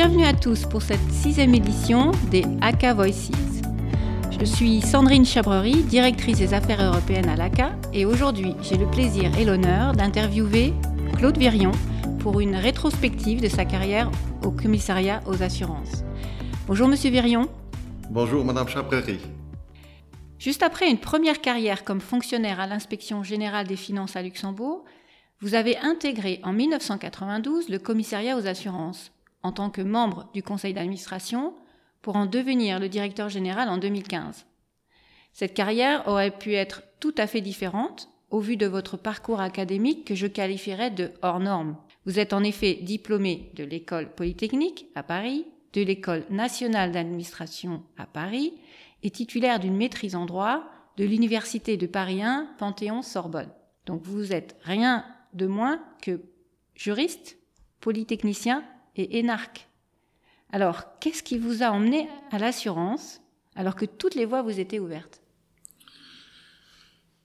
Bienvenue à tous pour cette sixième édition des AK Voices. Je suis Sandrine Chabrery, directrice des affaires européennes à l'ACA, et aujourd'hui j'ai le plaisir et l'honneur d'interviewer Claude Virion pour une rétrospective de sa carrière au commissariat aux assurances. Bonjour Monsieur Virion. Bonjour Madame Chabrery. Juste après une première carrière comme fonctionnaire à l'inspection générale des finances à Luxembourg, vous avez intégré en 1992 le commissariat aux assurances en tant que membre du conseil d'administration pour en devenir le directeur général en 2015. Cette carrière aurait pu être tout à fait différente au vu de votre parcours académique que je qualifierais de hors norme. Vous êtes en effet diplômé de l'école polytechnique à Paris, de l'école nationale d'administration à Paris et titulaire d'une maîtrise en droit de l'université de Paris 1 Panthéon-Sorbonne. Donc vous êtes rien de moins que juriste, polytechnicien et énarque. Alors, qu'est-ce qui vous a emmené à l'assurance alors que toutes les voies vous étaient ouvertes?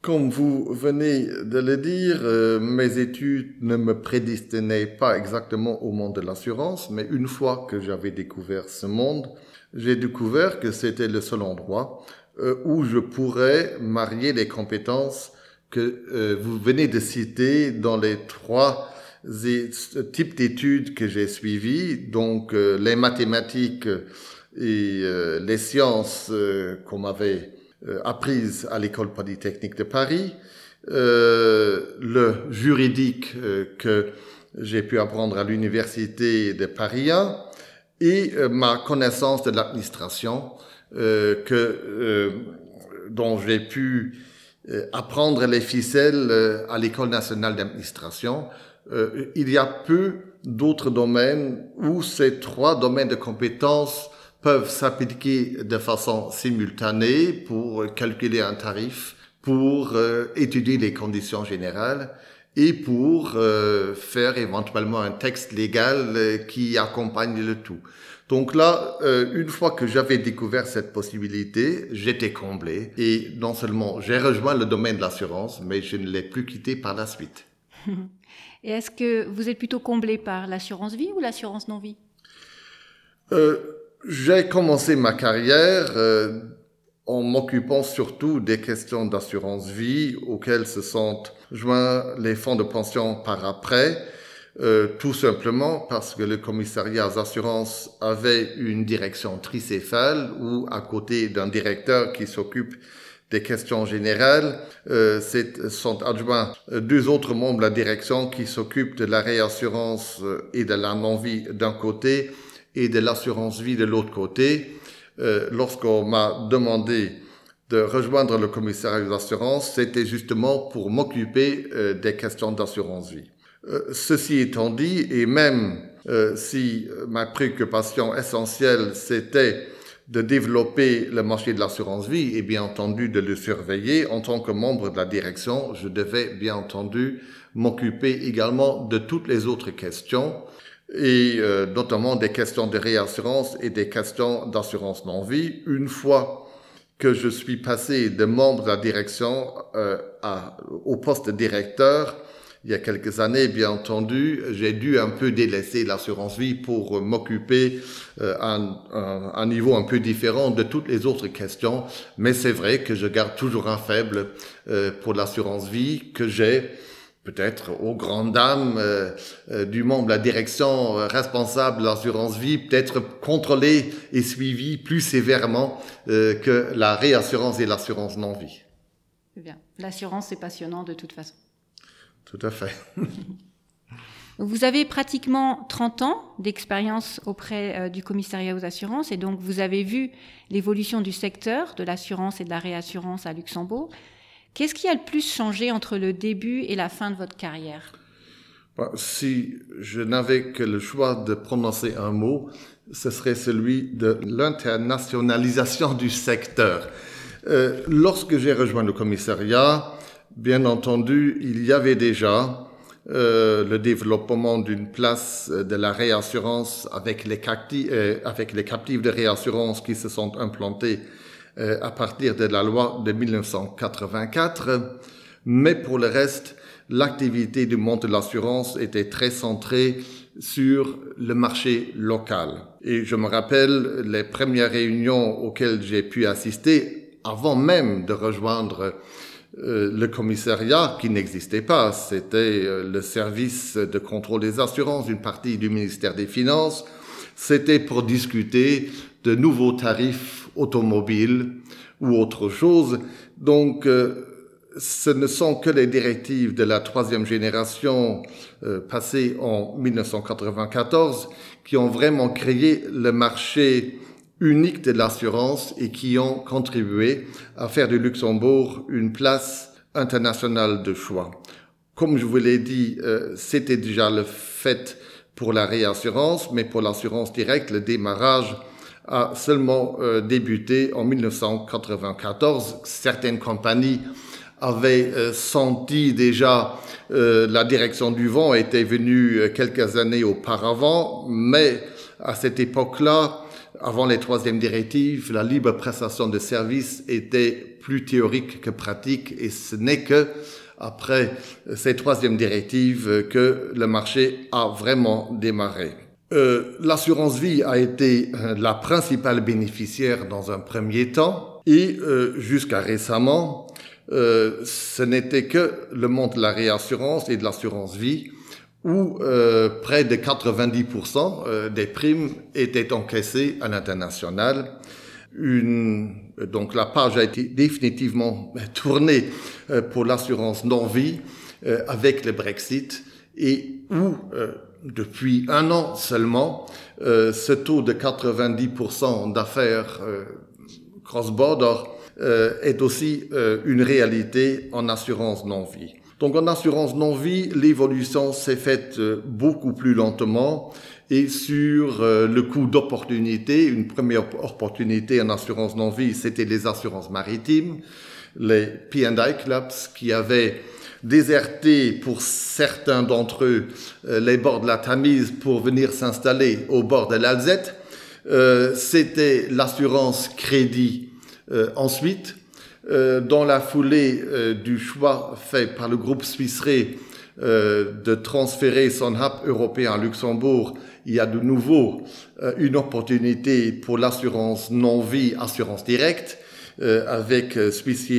Comme vous venez de le dire, euh, mes études ne me prédestinaient pas exactement au monde de l'assurance, mais une fois que j'avais découvert ce monde, j'ai découvert que c'était le seul endroit euh, où je pourrais marier les compétences que euh, vous venez de citer dans les trois types d'études que j'ai suivis, donc euh, les mathématiques et euh, les sciences euh, qu'on m'avait apprises à l'école polytechnique de Paris, le juridique que j'ai pu apprendre à l'université de Paris 1 et ma connaissance de l'administration que dont j'ai pu apprendre les ficelles à l'école nationale d'administration euh, il y a peu d'autres domaines où ces trois domaines de compétences peuvent s'appliquer de façon simultanée pour calculer un tarif, pour euh, étudier les conditions générales et pour euh, faire éventuellement un texte légal qui accompagne le tout. Donc là, une fois que j'avais découvert cette possibilité, j'étais comblé et non seulement j'ai rejoint le domaine de l'assurance, mais je ne l'ai plus quitté par la suite. Et est-ce que vous êtes plutôt comblé par l'assurance vie ou l'assurance non-vie? Euh, J'ai commencé ma carrière euh, en m'occupant surtout des questions d'assurance vie auxquelles se sont joints les fonds de pension par après. Euh, tout simplement parce que le commissariat aux assurances avait une direction tricéphale où à côté d'un directeur qui s'occupe des questions générales. Euh, sont adjoints euh, deux autres membres de la direction qui s'occupent de la réassurance euh, et de la non-vie d'un côté et de l'assurance vie de l'autre côté. Euh, Lorsqu'on m'a demandé de rejoindre le commissariat des assurances, c'était justement pour m'occuper euh, des questions d'assurance vie. ceci étant dit, et même si ma préoccupation essentielle c'était de développer le marché de l'assurance vie et bien entendu de le surveiller. En tant que membre de la direction, je devais bien entendu m'occuper également de toutes les autres questions et euh, notamment des questions de réassurance et des questions d'assurance non-vie. Une fois que je suis passé de membre de la direction euh, à, au poste de directeur, il y a quelques années, bien entendu, j'ai dû un peu délaisser l'assurance vie pour m'occuper euh, à un, niveau un peu différent de toutes les autres questions. Mais c'est vrai que je garde toujours un faible euh, pour l'assurance vie que j'ai peut-être aux grandes dames euh, du membre de la direction responsable de l'assurance vie, peut-être contrôlé et suivi plus sévèrement que la réassurance et l'assurance non-vie. Bien. L'assurance, c'est passionnant de toute façon. Tout à fait. Vous avez pratiquement 30 ans d'expérience auprès euh, du commissariat aux assurances et donc vous avez vu l'évolution du secteur de l'assurance et de la réassurance à Luxembourg. Qu'est-ce qui a le plus changé entre le début et la fin de votre carrière? Si je n'avais que le choix de prononcer un mot, ce serait celui de l'internationalisation du secteur. Euh, lorsque j'ai rejoint le commissariat, bien entendu, il y avait déjà euh, le développement d'une place de la réassurance avec les, euh, avec les captifs de réassurance qui se sont implantés euh, à partir de la loi de 1984. Mais pour le reste, l'activité du monde de l'assurance était très centrée sur le marché local. Et je me rappelle les premières réunions auxquelles j'ai pu assister avant même de rejoindre euh, le commissariat qui n'existait pas, c'était euh, le service de contrôle des assurances, une partie du ministère des Finances. C'était pour discuter de nouveaux tarifs automobiles ou autre chose. Donc, euh, ce ne sont que les directives de la troisième génération passées en 1994 qui ont vraiment créé le marché unique de l'assurance et qui ont contribué à faire du Luxembourg une place internationale de choix. Comme je vous l'ai dit, euh, c'était déjà le fait pour la réassurance, mais pour l'assurance directe, le démarrage a seulement euh, débuté en 1994. Certaines compagnies avaient euh, senti déjà la direction du vent était venue quelques années auparavant, mais à cette époque-là, avant les troisièmes directives, la libre prestation de services était plus théorique que pratique et ce n'est que après ces troisièmes directives que le marché a vraiment démarré. Euh, L'assurance vie a été euh, la principale bénéficiaire dans un premier temps et euh, jusqu'à récemment, euh, ce n'était que le monde de la réassurance et de l'assurance vie où euh, près de 90% euh, des primes étaient encaissées à l'international. Une, donc la page a été définitivement tournée euh, pour l'assurance non-vie euh, avec le Brexit et où depuis un an seulement, ce taux de 90% d'affaires cross-border est aussi une réalité en assurance non-vie. Donc en assurance non-vie, l'évolution s'est faite euh, beaucoup plus lentement et sur euh, le coût d'opportunité, une première opportunité en assurance non-vie, c'était les assurances maritimes, les P&I clubs qui avaient déserté pour certains d'entre eux euh, les bords de la Tamise pour venir s'installer au bord de l'Alzette. c'était l'assurance crédit ensuite euh, dans la foulée euh, du choix fait par le groupe Suisse euh, de transférer son hub européen à Luxembourg, il y a de nouveau une opportunité pour l'assurance non-vie, assurance directe, avec Suisse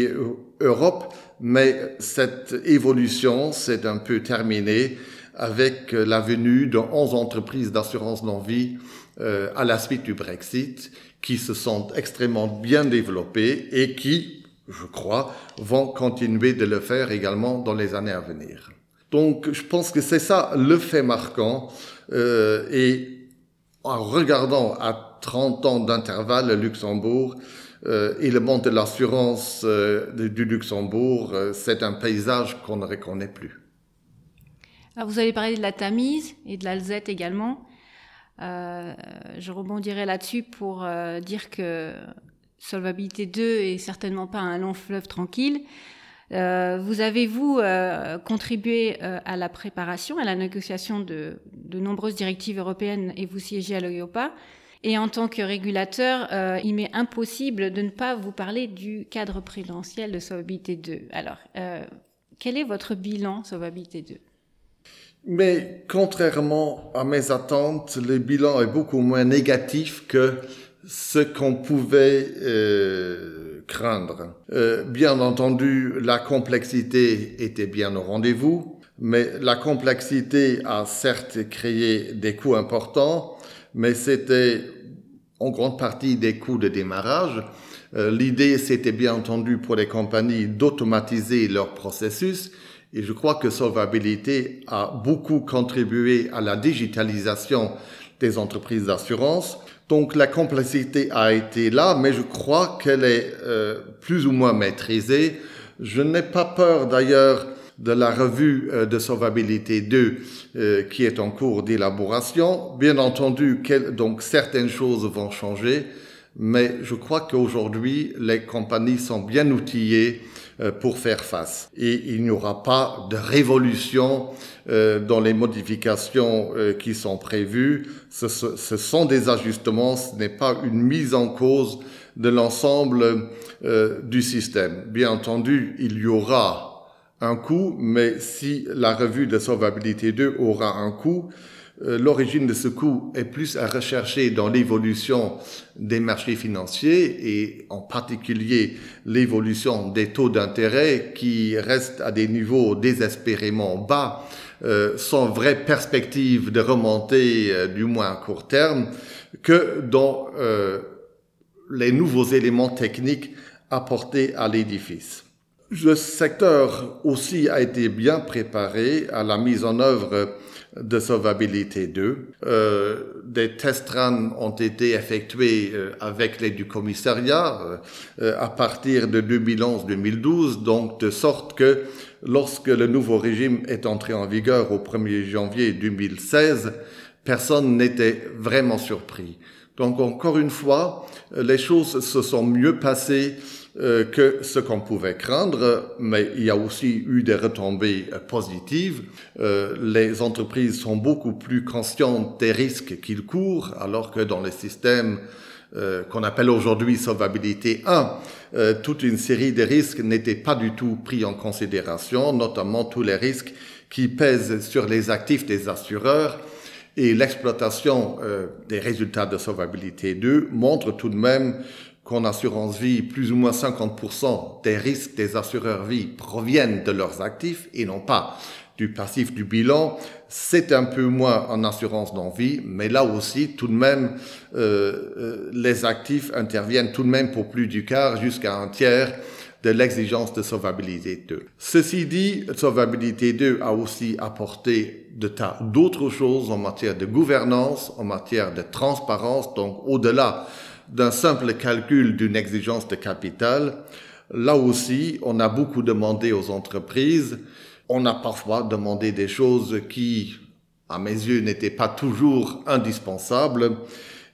Europe, mais cette évolution s'est un peu terminée avec la venue de 11 entreprises d'assurance non-vie à la suite du Brexit, qui se sont extrêmement bien développées et qui, je crois, vont continuer de le faire également dans les années à venir. Donc, je pense que c'est ça le fait marquant. Euh, et en regardant à 30 ans d'intervalle le Luxembourg euh, et le monde de l'assurance euh, du Luxembourg, c'est un paysage qu'on ne reconnaît plus. Alors vous avez parlé de la Tamise et de l'Alzette également. Je rebondirai là-dessus pour dire que Solvabilité 2 est certainement pas un long fleuve tranquille. Euh, vous avez, vous, euh, contribué euh, à la préparation, à la négociation de, de, nombreuses directives européennes et vous siégez à l'OIOPA. Et en tant que régulateur, il m'est impossible de ne pas vous parler du cadre prudentiel de Solvabilité 2. Alors, quel est votre bilan Solvabilité 2 Mais contrairement à mes attentes, le bilan est beaucoup moins négatif que ce qu'on pouvait euh, craindre. Euh, bien entendu, la complexité était bien au rendez-vous, mais la complexité a certes créé des coûts importants, mais c'était en grande partie des coûts de démarrage. Euh, L'idée, c'était bien entendu pour les compagnies d'automatiser leur processus, et je crois que Solvabilité a beaucoup contribué à la digitalisation des entreprises d'assurance donc la complexité a été là, mais je crois qu'elle est euh, plus ou moins maîtrisée. Je n'ai pas peur d'ailleurs de la revue euh, de solvabilité 2 euh, qui est en cours d'élaboration. Bien entendu, donc certaines choses vont changer, mais je crois qu'aujourd'hui, les compagnies sont bien outillées euh, pour faire face. Et il n'y aura pas de révolution dans les modifications qui sont prévues. Ce, sont des ajustements, ce n'est pas une mise en cause de l'ensemble du système. Bien entendu, il y aura un coût, mais si la revue de solvabilité 2 aura un coût, euh, l'origine de ce coût est plus à rechercher dans l'évolution des marchés financiers et en particulier l'évolution des taux d'intérêt qui restent à des niveaux désespérément bas, euh, sans vraie perspective de remonter euh, du moins à court terme, que dans les nouveaux éléments techniques apportés à l'édifice. Le secteur aussi a été bien préparé à la mise en œuvre de Solvabilité 2. Euh, des test runs ont été effectués euh, avec l'aide du commissariat euh, à partir de 2011-2012, donc de sorte que lorsque le nouveau régime est entré en vigueur au 1er janvier 2016, personne n'était vraiment surpris. Donc encore une fois, les choses se sont mieux passées euh, que ce qu'on pouvait craindre, mais il y a aussi eu des retombées euh, positives. Euh, les entreprises sont beaucoup plus conscientes des risques qu'ils courent, alors que dans les systèmes qu'on appelle aujourd'hui solvabilité 1, toute une série de risques n'étaient pas du tout pris en considération, notamment tous les risques qui pèsent sur les actifs des assureurs. Et l'exploitation des résultats de solvabilité 2 montre tout de même qu'en assurance vie, plus ou moins 50% des risques des assureurs vie proviennent de leurs actifs et non pas du passif du bilan. C'est un peu moins en assurance non-vie, mais là aussi, tout de même, euh, euh, les actifs interviennent tout de même pour plus du quart jusqu'à un tiers de l'exigence de solvabilité 2. Ceci dit, solvabilité 2 a aussi apporté de tas d'autres choses en matière de gouvernance, en matière de transparence, donc au-delà d'un simple calcul d'une exigence de capital, là aussi, on a beaucoup demandé aux entreprises. On a parfois demandé des choses qui, à mes yeux, n'étaient pas toujours indispensables.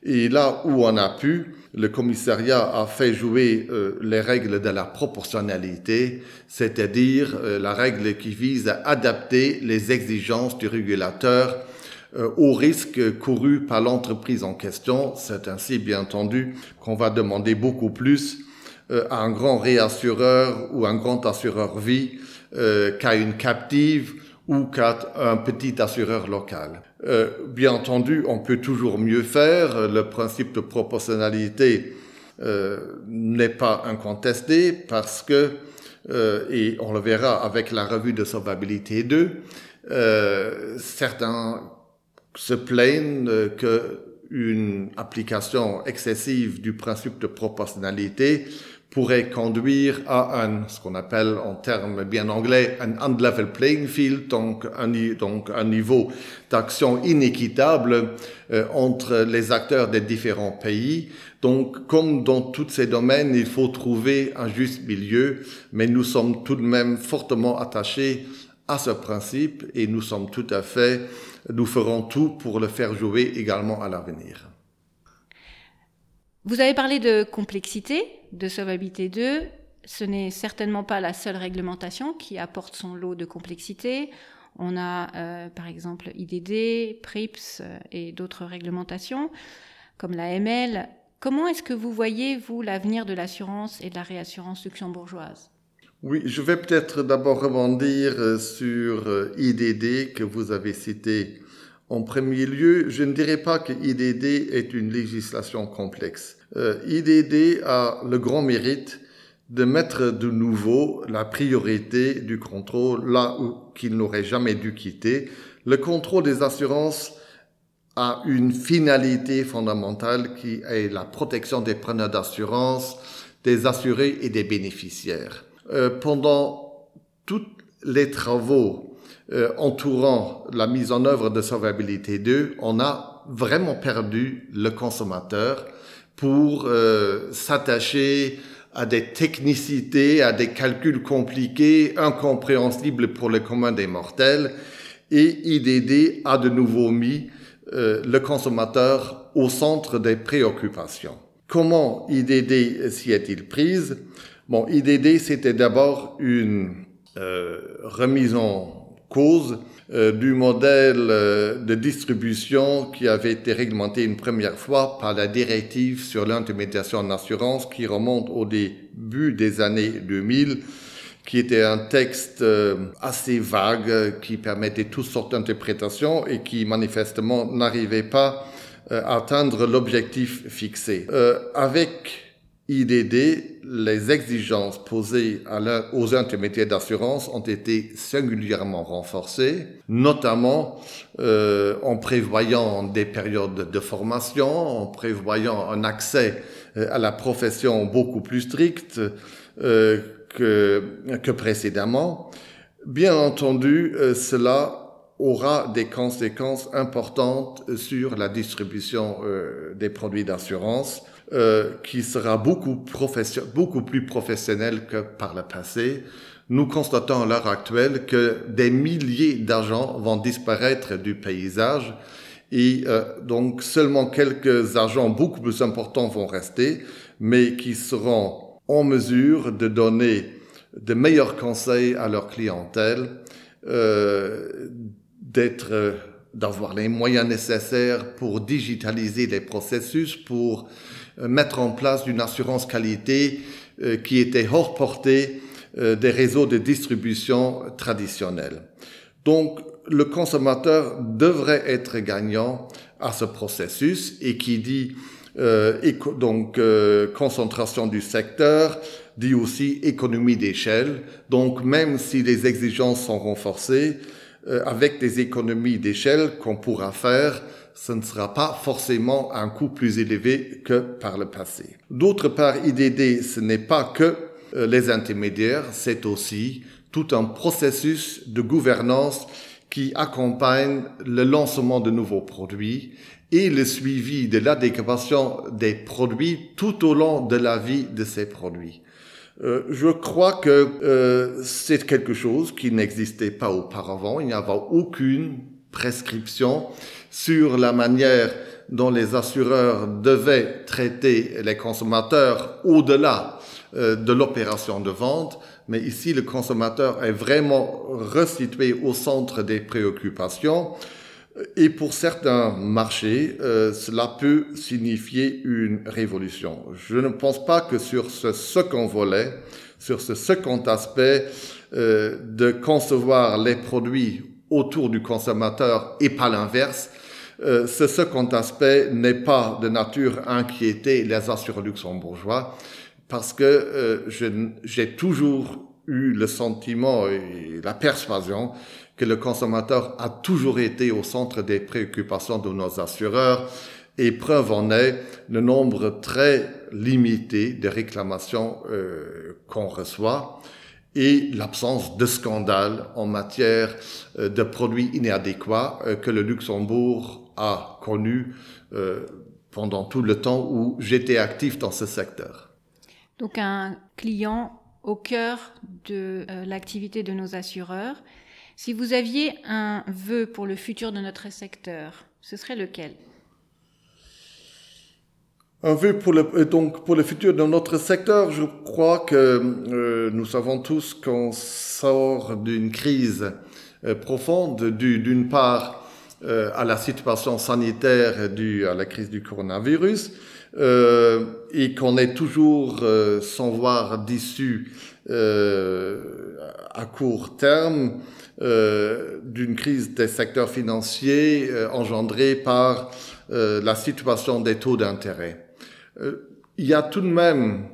Et là où on a pu, le commissariat a fait jouer euh, les règles de la proportionnalité, c'est-à-dire euh, la règle qui vise à adapter les exigences du régulateur au risque couru par l'entreprise en question. C'est ainsi, bien entendu, qu'on va demander beaucoup plus euh, à un grand réassureur ou un grand assureur vie euh, qu'à une captive ou qu'à un petit assureur local. bien entendu, on peut toujours mieux faire. Le principe de proportionnalité n'est pas incontesté parce que, et on le verra avec la revue de solvabilité 2, certains se plaignent qu'une application excessive du principe de proportionnalité pourrait conduire à un, ce qu'on appelle en termes bien anglais, un unlevel playing field, donc un, donc un niveau d'action inéquitable euh, entre les acteurs des différents pays. Donc, comme dans tous ces domaines, il faut trouver un juste milieu, mais nous sommes tout de même fortement attachés à ce principe et nous sommes tout à fait nous ferons tout pour le faire jouer également à l'avenir. Vous avez parlé de complexité, de solvabilité 2. Ce n'est certainement pas la seule réglementation qui apporte son lot de complexité. On a euh, par exemple IDD, PRIPS euh, et d'autres réglementations comme la ML. Comment est-ce que vous voyez, vous, l'avenir de l'assurance et de la réassurance luxembourgeoise? Oui, je vais peut-être d'abord rebondir euh, sur euh, IDD que vous avez cité. En premier lieu, je ne dirais pas que IDD est une législation complexe. Euh, IDD a le grand mérite de mettre de nouveau la priorité du contrôle là où qu'il n'aurait jamais dû quitter. Le contrôle des assurances a une finalité fondamentale qui est la protection des preneurs d'assurance, des assurés et des bénéficiaires. Euh, pendant tous les travaux euh, entourant la mise en œuvre de Solvabilité 2, on a vraiment perdu le consommateur pour euh, s'attacher à des technicités, à des calculs compliqués, incompréhensibles pour le commun des mortels, et IDD a de nouveau mis euh, le consommateur au centre des préoccupations. Comment IDD s'y est-il prise? Bon, IDD, c'était d'abord une euh, remise en cause euh, du modèle euh, de distribution qui avait été réglementé une première fois par la directive sur l'intermédiation en assurance qui remonte au début des années 2000 qui était un texte assez vague qui permettait toutes sortes d'interprétations et qui manifestement n'arrivait pas à atteindre l'objectif fixé. avec IDD, les exigences posées aux intermédiaires d'assurance ont été singulièrement renforcées, notamment euh, en prévoyant des périodes de formation, en prévoyant un accès euh, à la profession beaucoup plus strict euh, que, que, précédemment. Bien entendu, cela aura des conséquences importantes sur la distribution des produits d'assurance euh, qui sera beaucoup, beaucoup plus professionnel que par le passé. Nous constatons à l'heure actuelle que des milliers d'agents vont disparaître du paysage et euh, donc seulement quelques agents beaucoup plus importants vont rester, mais qui seront en mesure de donner de meilleurs conseils à leur clientèle, euh, d'être d'avoir les moyens nécessaires pour digitaliser les processus, pour euh, mettre en place une assurance qualité euh, qui était hors portée euh, des réseaux de distribution traditionnels. Donc, le consommateur devrait être gagnant à ce processus et qui dit donc concentration du secteur dit aussi économie d'échelle. Donc, même si les exigences sont renforcées, avec des économies d'échelle qu'on pourra faire, ce ne sera pas forcément un coût plus élevé que par le passé. D'autre part, IDD, ce n'est pas que euh, les intermédiaires, c'est aussi tout un processus de gouvernance qui accompagne le lancement de nouveaux produits et le suivi de l'adéquation des produits tout au long de la vie de ces produits. Euh, je crois que euh, c'est quelque chose qui n'existait pas auparavant. Il n'y avait aucune prescription sur la manière dont les assureurs devaient traiter les consommateurs au-delà euh, de l'opération de vente, mais ici le consommateur est vraiment resitué au centre des préoccupations. Et pour certains marchés, euh, cela peut signifier une révolution. Je ne pense pas que sur ce second volet, sur ce second aspect euh, de concevoir les produits autour du consommateur et pas l'inverse, euh, ce second aspect n'est pas de nature à inquiéter les assureurs luxembourgeois parce que euh, j'ai toujours eu le sentiment et la persuasion que le consommateur a toujours été au centre des préoccupations de nos assureurs et preuve en est le nombre très limité de réclamations euh, qu'on reçoit et l'absence de scandale en matière euh, de produits inadéquats euh, que le Luxembourg a connu pendant tout le temps où j'étais actif dans ce secteur. Donc un client au cœur de l'activité de nos assureurs. Si vous aviez un vœu pour le futur de notre secteur, ce serait lequel? Un vœu pour le, donc pour le futur de notre secteur, je crois que euh, nous savons tous qu'on sort d'une crise euh, profonde, d'une part euh, à la situation sanitaire due à la crise du coronavirus, et qu'on est toujours sans voir d'issue à court terme d'une crise des secteurs financiers engendrée par la situation des taux d'intérêt. Euh, il y a tout de même,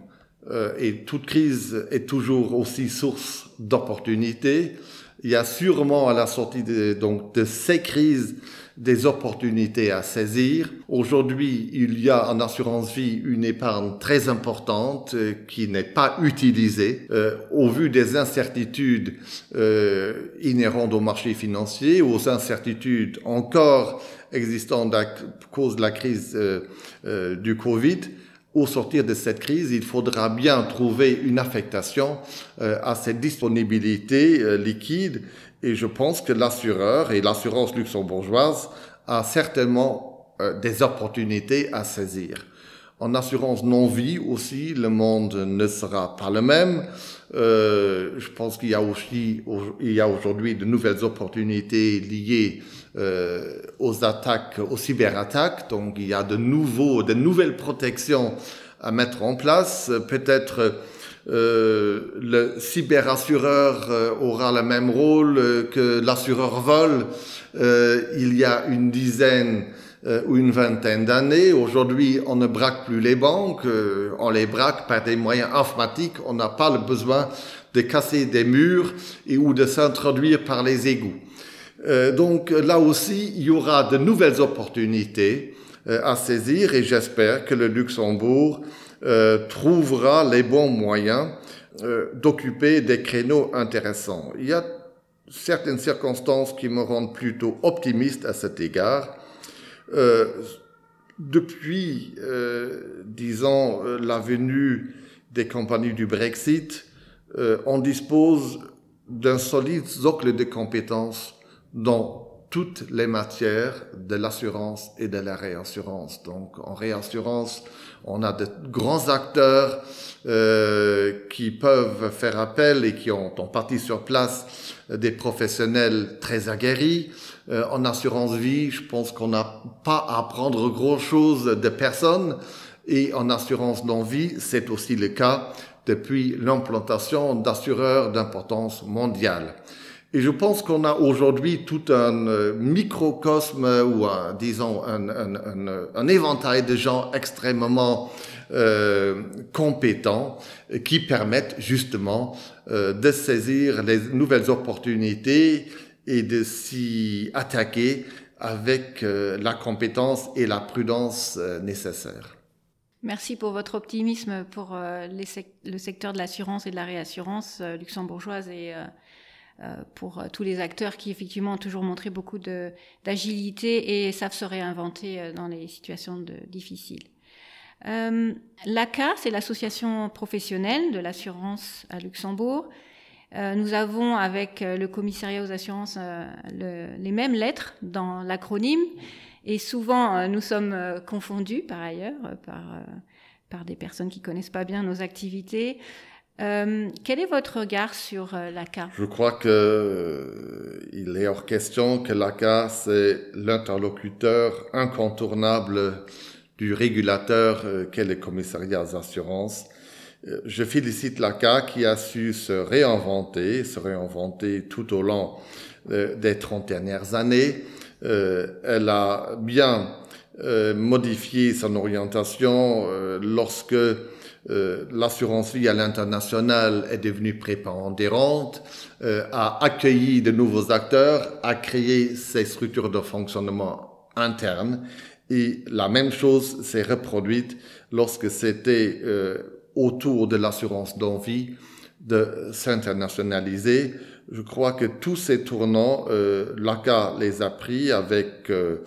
euh, et toute crise est toujours aussi source d'opportunités, il y a sûrement à la sortie de, donc, de ces crises des opportunités à saisir. Aujourd'hui, il y a en assurance vie une épargne très importante euh, qui n'est pas utilisée au vu des incertitudes inhérentes au marché financier, aux incertitudes encore existantes à cause de la crise du Covid. Au sortir de cette crise, il faudra bien trouver une affectation à cette disponibilité liquide. Et je pense que l'assureur et l'assurance luxembourgeoise a certainement des opportunités à saisir. En assurance non-vie aussi, le monde ne sera pas le même. Euh, je pense qu'il y a aussi, il y a aujourd'hui de nouvelles opportunités liées euh, aux attaques, aux cyberattaques. Donc, il y a de nouveaux, de nouvelles protections à mettre en place. Peut-être euh, le cyberassureur euh, aura le même rôle que l'assureur vol. Euh, il y a une dizaine euh, ou une vingtaine d'années. Aujourd'hui, on ne braque plus les banques, euh, on les braque par des moyens informatiques. On n'a pas le besoin de casser des murs et ou de s'introduire par les égouts. Euh, donc là aussi, il y aura de nouvelles opportunités à saisir et j'espère que le Luxembourg trouvera les bons moyens d'occuper des créneaux intéressants. Il y a certaines circonstances qui me rendent plutôt optimiste à cet égard. Euh, depuis, euh, disons, euh, la venue des compagnies du Brexit, on dispose d'un solide socle de compétences dans toutes les matières de l'assurance et de la réassurance. Donc en réassurance, on a de grands acteurs euh, qui peuvent faire appel et qui ont en partie sur place des professionnels très aguerris. Euh, en assurance vie, je pense qu'on n'a pas à apprendre grand-chose de personne. Et en assurance non-vie, c'est aussi le cas depuis l'implantation d'assureurs d'importance mondiale. Et je pense qu'on a aujourd'hui tout un euh, microcosme ou un, disons un, un, un, éventail de gens extrêmement euh, compétents qui permettent justement euh, de saisir les nouvelles opportunités et de s'y attaquer avec euh, la compétence et la prudence euh, nécessaires. Merci pour votre optimisme pour euh, le secteur de l'assurance et de la réassurance luxembourgeoise et pour tous les acteurs qui effectivement ont toujours montré beaucoup d'agilité et savent se réinventer dans les situations difficiles. L'ACA, c'est l'association professionnelle de l'assurance à Luxembourg. Euh, nous avons avec euh, le commissariat aux assurances euh, le, les mêmes lettres dans l'acronyme. Et souvent nous sommes confondus par ailleurs par, des personnes qui connaissent pas bien nos activités. Euh, quel est votre regard sur euh, l'ACA? Je crois que il est hors question que l'ACA c'est l'interlocuteur incontournable du régulateur qu'est le commissariat aux assurances. euh, je félicite l'ACA qui a su se réinventer, se réinventer tout au long euh, des 30 dernières années. Euh, elle a bien modifié son orientation lorsque l'assurance vie à l'international est devenue prépondérante, a accueilli de nouveaux acteurs, a créé ses structures de fonctionnement interne et la même chose s'est reproduite lorsque c'était autour de l'assurance d'envie de s'internationaliser. Je crois que tous ces tournants, euh, l'ACA les a pris avec euh,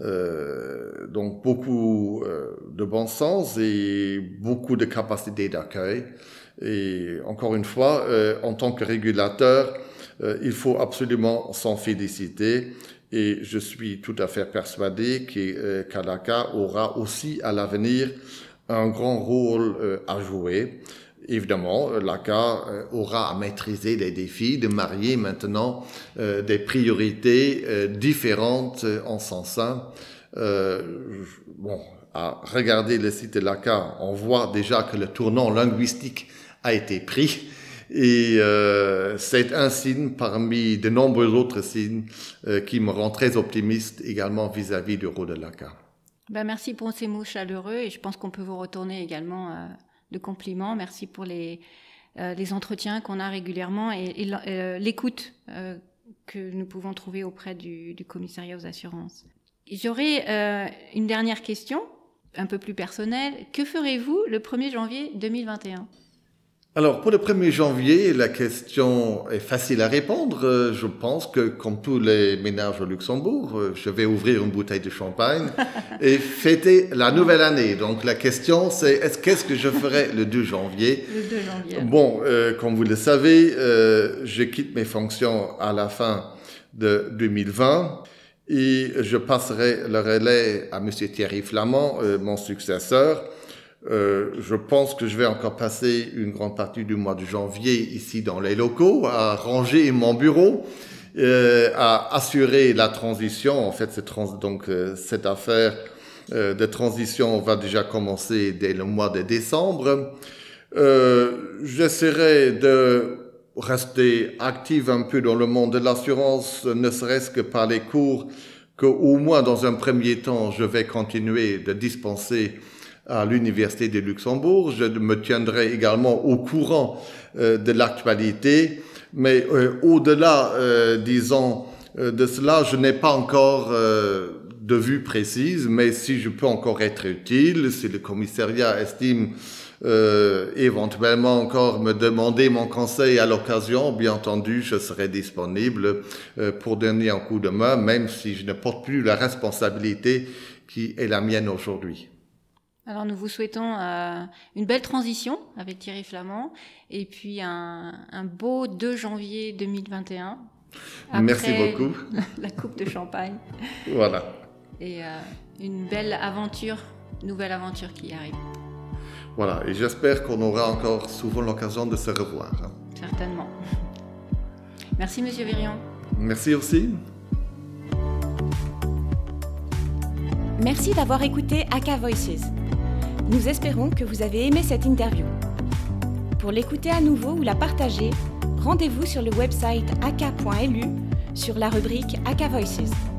euh, donc beaucoup euh, de bon sens et beaucoup de capacité d'accueil. Et encore une fois, euh, en tant que régulateur, euh, il faut absolument s'en féliciter. Et je suis tout à fait persuadé qu'ALACA aura aussi à l'avenir un grand rôle euh, à jouer. Évidemment, l'ACA euh, aura à maîtriser les défis de marier maintenant euh, des priorités différentes en son sein. bon, à regarder le site de l'ACA, on voit déjà que le tournant linguistique a été pris. Et euh, c'est un signe parmi de nombreux autres signes euh, qui me rend très optimiste également vis-à-vis -vis du rôle de l'ACA. Ben, merci pour ces mots chaleureux et je pense qu'on peut vous retourner également euh, de compliments. Merci pour les, euh, les entretiens qu'on a régulièrement et, euh, l'écoute que nous pouvons trouver auprès du, du commissariat aux assurances. J'aurais une dernière question, un peu plus personnelle. Que ferez-vous le 1er janvier 2021 alors, pour le 1er janvier, la question est facile à répondre. Euh, je pense que, comme tous les ménages au Luxembourg, euh, je vais ouvrir une bouteille de champagne et fêter la nouvelle année. Donc, la question, c'est est-ce qu'est-ce que je ferai le 2 janvier? Le 2 janvier. Bon, euh, comme vous le savez, euh, je quitte mes fonctions à la fin de 2020 et je passerai le relais à Monsieur Thierry Flamand, euh, mon successeur. Euh, je pense que je vais encore passer une grande partie du mois de janvier ici dans les locaux, à ranger mon bureau, euh, à assurer la transition. En fait, cette, trans donc, euh, cette affaire euh, de transition va déjà commencer dès le mois de décembre. Euh, J'essaierai de rester active un peu dans le monde de l'assurance, ne serait-ce que par les cours qu'au moins dans un premier temps, je vais continuer de dispenser à l'Université de Luxembourg. Je me tiendrai également au courant euh, de l'actualité, mais euh, au-delà, euh, disons, euh, de cela, je n'ai pas encore euh, de vue précise, mais si je peux encore être utile, si le commissariat estime euh, éventuellement encore me demander mon conseil à l'occasion, bien entendu, je serai disponible pour donner un coup de main, même si je ne porte plus la responsabilité qui est la mienne aujourd'hui. Alors nous vous souhaitons euh, une belle transition avec Thierry Flamand et puis un, un beau 2 janvier 2021. Merci beaucoup. La coupe de champagne Voilà. et euh, une belle aventure, nouvelle aventure qui arrive, Voilà. Et j'espère qu'on aura encore souvent l'occasion de se revoir. hein. certainement. Merci Monsieur Virion. Merci aussi. Merci d'avoir écouté AK Voices. Nous espérons que vous avez aimé cette interview. Pour l'écouter à nouveau ou la partager, rendez-vous sur le website ak.lu sur la rubrique AK Voices.